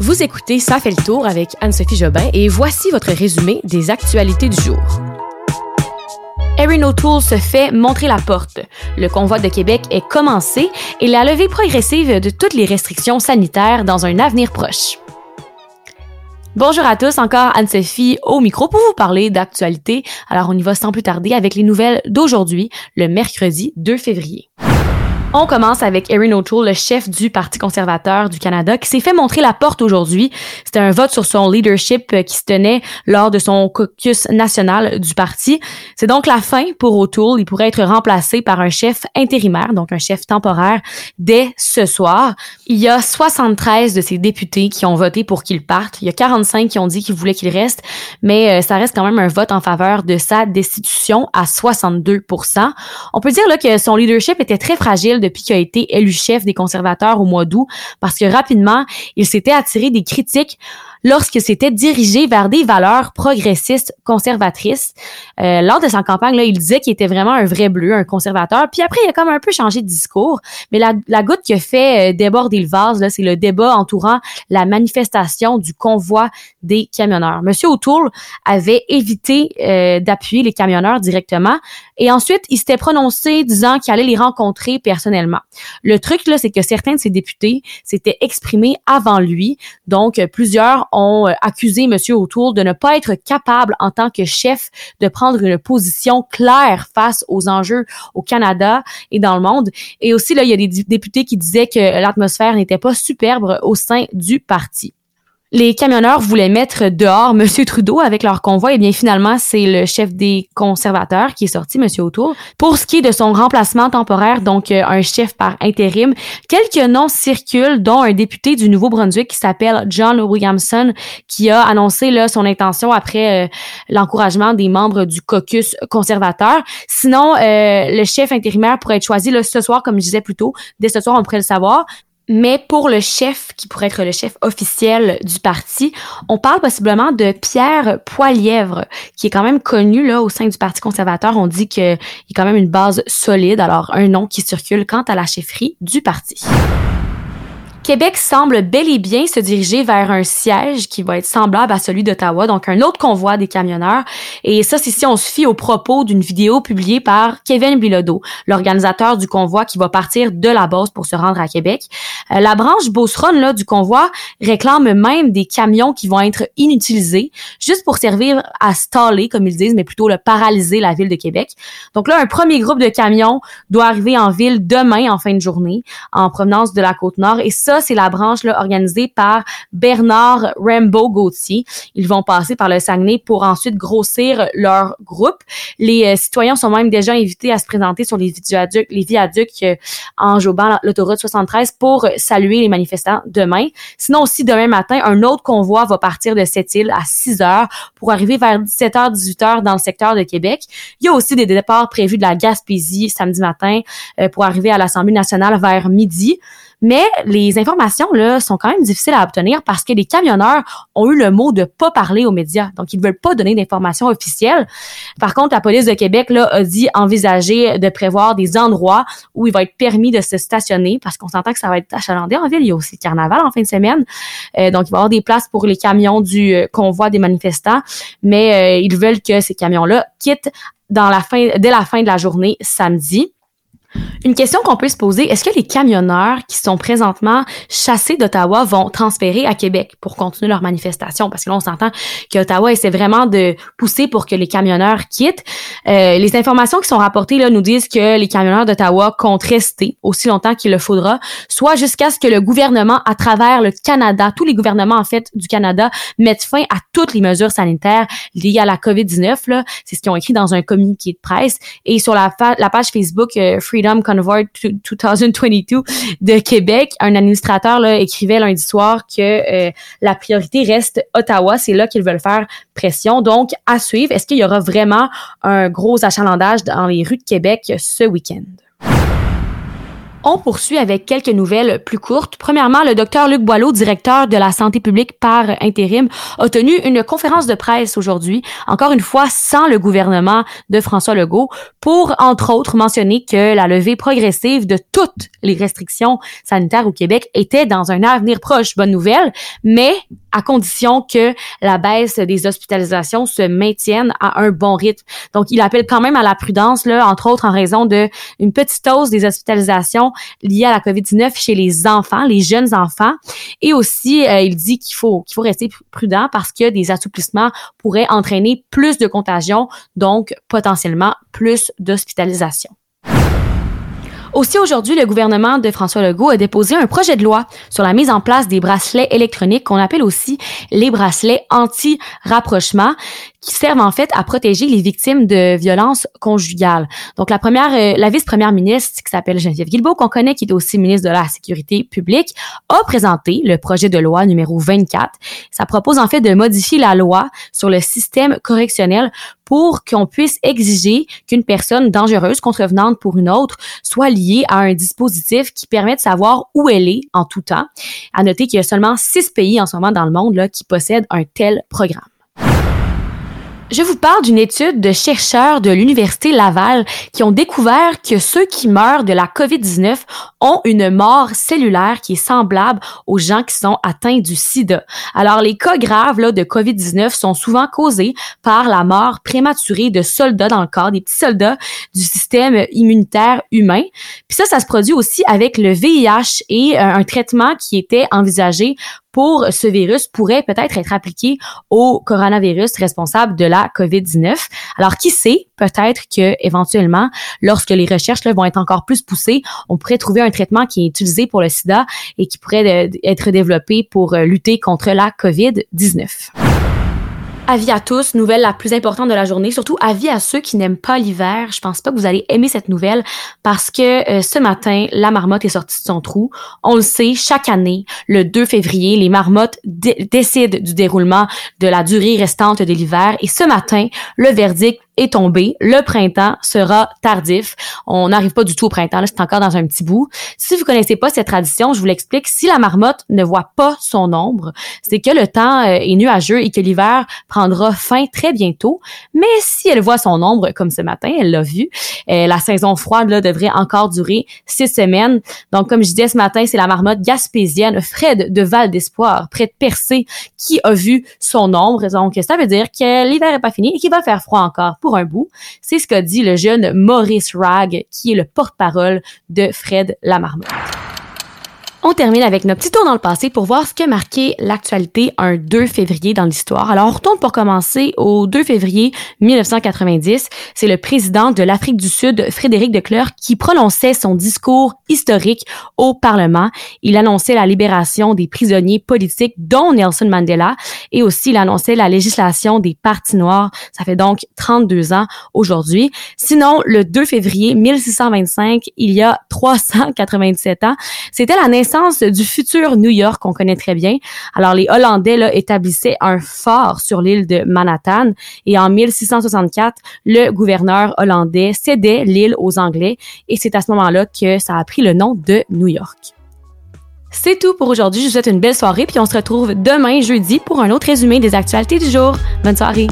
Vous écoutez Ça fait le tour avec Anne-Sophie Jobin et voici votre résumé des actualités du jour. Erin O'Toole se fait montrer la porte. Le convoi de Québec est commencé et la levée progressive de toutes les restrictions sanitaires dans un avenir proche. Bonjour à tous, encore Anne-Sophie au micro pour vous parler d'actualité. Alors on y va sans plus tarder avec les nouvelles d'aujourd'hui, le mercredi 2 février. On commence avec Erin O'Toole, le chef du Parti conservateur du Canada, qui s'est fait montrer la porte aujourd'hui. C'était un vote sur son leadership euh, qui se tenait lors de son caucus national du parti. C'est donc la fin pour O'Toole. Il pourrait être remplacé par un chef intérimaire, donc un chef temporaire, dès ce soir. Il y a 73 de ses députés qui ont voté pour qu'il parte. Il y a 45 qui ont dit qu'ils voulaient qu'il reste, mais euh, ça reste quand même un vote en faveur de sa destitution à 62% On peut dire là, que son leadership était très fragile depuis qu'il a été élu chef des conservateurs au mois d'août, parce que rapidement, il s'était attiré des critiques lorsque c'était dirigé vers des valeurs progressistes conservatrices. Euh, lors de sa campagne, il disait qu'il était vraiment un vrai bleu, un conservateur. Puis après, il a comme un peu changé de discours. Mais la, goutte qui a fait euh, déborder le vase, c'est le débat entourant la manifestation du convoi des camionneurs. Monsieur O'Toole avait évité euh, d'appuyer les camionneurs directement. Et ensuite, il s'était prononcé disant qu'il allait les rencontrer personnellement. Le truc, là, c'est que certains de ses députés s'étaient exprimés avant lui. Donc, plusieurs ont euh, accusé M. O'Toole de ne pas être capable en tant que chef de prendre une position claire face aux enjeux au Canada et dans le monde. Et aussi, là, il y a des députés qui disaient que l'atmosphère n'était pas superbe au sein du parti les camionneurs voulaient mettre dehors M. Trudeau avec leur convoi. Et bien finalement, c'est le chef des conservateurs qui est sorti, M. O'Toole. Pour ce qui est de son remplacement temporaire, donc euh, un chef par intérim, quelques noms circulent, dont un député du Nouveau-Brunswick qui s'appelle John Williamson, qui a annoncé là, son intention après euh, l'encouragement des membres du caucus conservateur. Sinon, euh, le chef intérimaire pourrait être choisi là, ce soir, comme je disais plus tôt. Dès ce soir, on pourrait le savoir. Mais pour le chef, qui pourrait être le chef officiel du parti, on parle possiblement de Pierre Poilièvre, qui est quand même connu là au sein du Parti conservateur. On dit qu'il a quand même une base solide. Alors, un nom qui circule quant à la chefferie du parti. Québec semble bel et bien se diriger vers un siège qui va être semblable à celui d'Ottawa, donc un autre convoi des camionneurs. Et ça, c'est si on se fie au propos d'une vidéo publiée par Kevin Bilodeau, l'organisateur du convoi qui va partir de la base pour se rendre à Québec. Euh, la branche Beauceron là, du convoi réclame même des camions qui vont être inutilisés, juste pour servir à staller, comme ils disent, mais plutôt le paralyser la ville de Québec. Donc là, un premier groupe de camions doit arriver en ville demain en fin de journée, en provenance de la côte nord. Et ça, c'est la branche là, organisée par Bernard Rambo Gauthier. Ils vont passer par le Saguenay pour ensuite grossir leur groupe. Les euh, citoyens sont même déjà invités à se présenter sur les viaducs, les viaducs euh, en jobant l'autoroute 73 pour saluer les manifestants demain. Sinon aussi demain matin, un autre convoi va partir de cette île à 6 heures pour arriver vers 17h 18h dans le secteur de Québec. Il y a aussi des départs prévus de la Gaspésie samedi matin euh, pour arriver à l'Assemblée nationale vers midi. Mais les informations là sont quand même difficiles à obtenir parce que les camionneurs ont eu le mot de pas parler aux médias. Donc ils veulent pas donner d'informations officielles. Par contre, la police de Québec là a dit envisager de prévoir des endroits où il va être permis de se stationner parce qu'on s'entend que ça va être achalandé en ville. Il y a aussi le carnaval en fin de semaine. Euh, donc il va y avoir des places pour les camions du euh, convoi des manifestants, mais euh, ils veulent que ces camions-là quittent dans la fin, dès la fin de la journée samedi. Une question qu'on peut se poser, est-ce que les camionneurs qui sont présentement chassés d'Ottawa vont transférer à Québec pour continuer leur manifestation? Parce que là, on s'entend qu'Ottawa essaie vraiment de pousser pour que les camionneurs quittent. Euh, les informations qui sont rapportées là nous disent que les camionneurs d'Ottawa comptent rester aussi longtemps qu'il le faudra, soit jusqu'à ce que le gouvernement, à travers le Canada, tous les gouvernements en fait du Canada, mettent fin à toutes les mesures sanitaires liées à la COVID-19. C'est ce qu'ils ont écrit dans un communiqué de presse. Et sur la, la page Facebook euh, Freedom Convoy 2022 de Québec, un administrateur là, écrivait lundi soir que euh, la priorité reste Ottawa. C'est là qu'ils veulent faire pression. Donc, à suivre, est-ce qu'il y aura vraiment un gros achalandage dans les rues de Québec ce week-end? On poursuit avec quelques nouvelles plus courtes. Premièrement, le docteur Luc Boileau, directeur de la santé publique par intérim, a tenu une conférence de presse aujourd'hui, encore une fois sans le gouvernement de François Legault, pour, entre autres, mentionner que la levée progressive de toutes les restrictions sanitaires au Québec était dans un avenir proche. Bonne nouvelle, mais à condition que la baisse des hospitalisations se maintienne à un bon rythme. Donc, il appelle quand même à la prudence, là, entre autres en raison de une petite hausse des hospitalisations liées à la COVID-19 chez les enfants, les jeunes enfants. Et aussi, euh, il dit qu'il faut, qu'il faut rester prudent parce que des assouplissements pourraient entraîner plus de contagion, donc potentiellement plus d'hospitalisation. Aussi aujourd'hui, le gouvernement de François Legault a déposé un projet de loi sur la mise en place des bracelets électroniques qu'on appelle aussi les bracelets anti-rapprochement qui servent en fait à protéger les victimes de violences conjugales. Donc la première, euh, la vice-première ministre qui s'appelle Geneviève Guilbeault, qu'on connaît, qui est aussi ministre de la Sécurité publique, a présenté le projet de loi numéro 24. Ça propose en fait de modifier la loi sur le système correctionnel pour qu'on puisse exiger qu'une personne dangereuse, contrevenante pour une autre, soit liée à un dispositif qui permet de savoir où elle est en tout temps. À noter qu'il y a seulement six pays en ce moment dans le monde là, qui possèdent un tel programme. Je vous parle d'une étude de chercheurs de l'Université Laval qui ont découvert que ceux qui meurent de la COVID-19 ont une mort cellulaire qui est semblable aux gens qui sont atteints du sida. Alors, les cas graves là, de COVID-19 sont souvent causés par la mort prématurée de soldats dans le corps, des petits soldats du système immunitaire humain. Puis ça, ça se produit aussi avec le VIH et euh, un traitement qui était envisagé pour ce virus pourrait peut-être être appliqué au coronavirus responsable de la COVID-19. Alors, qui sait, peut-être que éventuellement, lorsque les recherches là, vont être encore plus poussées, on pourrait trouver un traitement qui est utilisé pour le sida et qui pourrait euh, être développé pour euh, lutter contre la COVID-19. Avis à tous, nouvelle la plus importante de la journée, surtout avis à ceux qui n'aiment pas l'hiver. Je pense pas que vous allez aimer cette nouvelle parce que euh, ce matin, la marmotte est sortie de son trou. On le sait, chaque année, le 2 février, les marmottes décident du déroulement de la durée restante de l'hiver et ce matin, le verdict est tombé. Le printemps sera tardif. On n'arrive pas du tout au printemps, là, c'est encore dans un petit bout. Si vous connaissez pas cette tradition, je vous l'explique. Si la marmotte ne voit pas son ombre, c'est que le temps euh, est nuageux et que l'hiver prendra fin très bientôt. Mais si elle voit son ombre, comme ce matin, elle l'a vu, euh, la saison froide là, devrait encore durer six semaines. Donc, comme je disais ce matin, c'est la marmotte gaspésienne Fred de Val d'Espoir, près de Percé, qui a vu son ombre. Donc, ça veut dire que l'hiver est pas fini et qu'il va faire froid encore pour un bout. C'est ce qu'a dit le jeune Maurice Ragg, qui est le porte-parole de Fred Lamarmotte. On termine avec notre petit tour dans le passé pour voir ce qui a marqué l'actualité un 2 février dans l'histoire. Alors, on retourne pour commencer au 2 février 1990. C'est le président de l'Afrique du Sud, Frédéric de Klerk, qui prononçait son discours historique au Parlement. Il annonçait la libération des prisonniers politiques, dont Nelson Mandela, et aussi il annonçait la législation des partis noirs. Ça fait donc 32 ans aujourd'hui. Sinon, le 2 février 1625, il y a 397 ans, c'était la naissance du futur New York qu'on connaît très bien. Alors les Hollandais là, établissaient un fort sur l'île de Manhattan et en 1664, le gouverneur hollandais cédait l'île aux Anglais et c'est à ce moment-là que ça a pris le nom de New York. C'est tout pour aujourd'hui. Je vous souhaite une belle soirée puis on se retrouve demain jeudi pour un autre résumé des actualités du jour. Bonne soirée.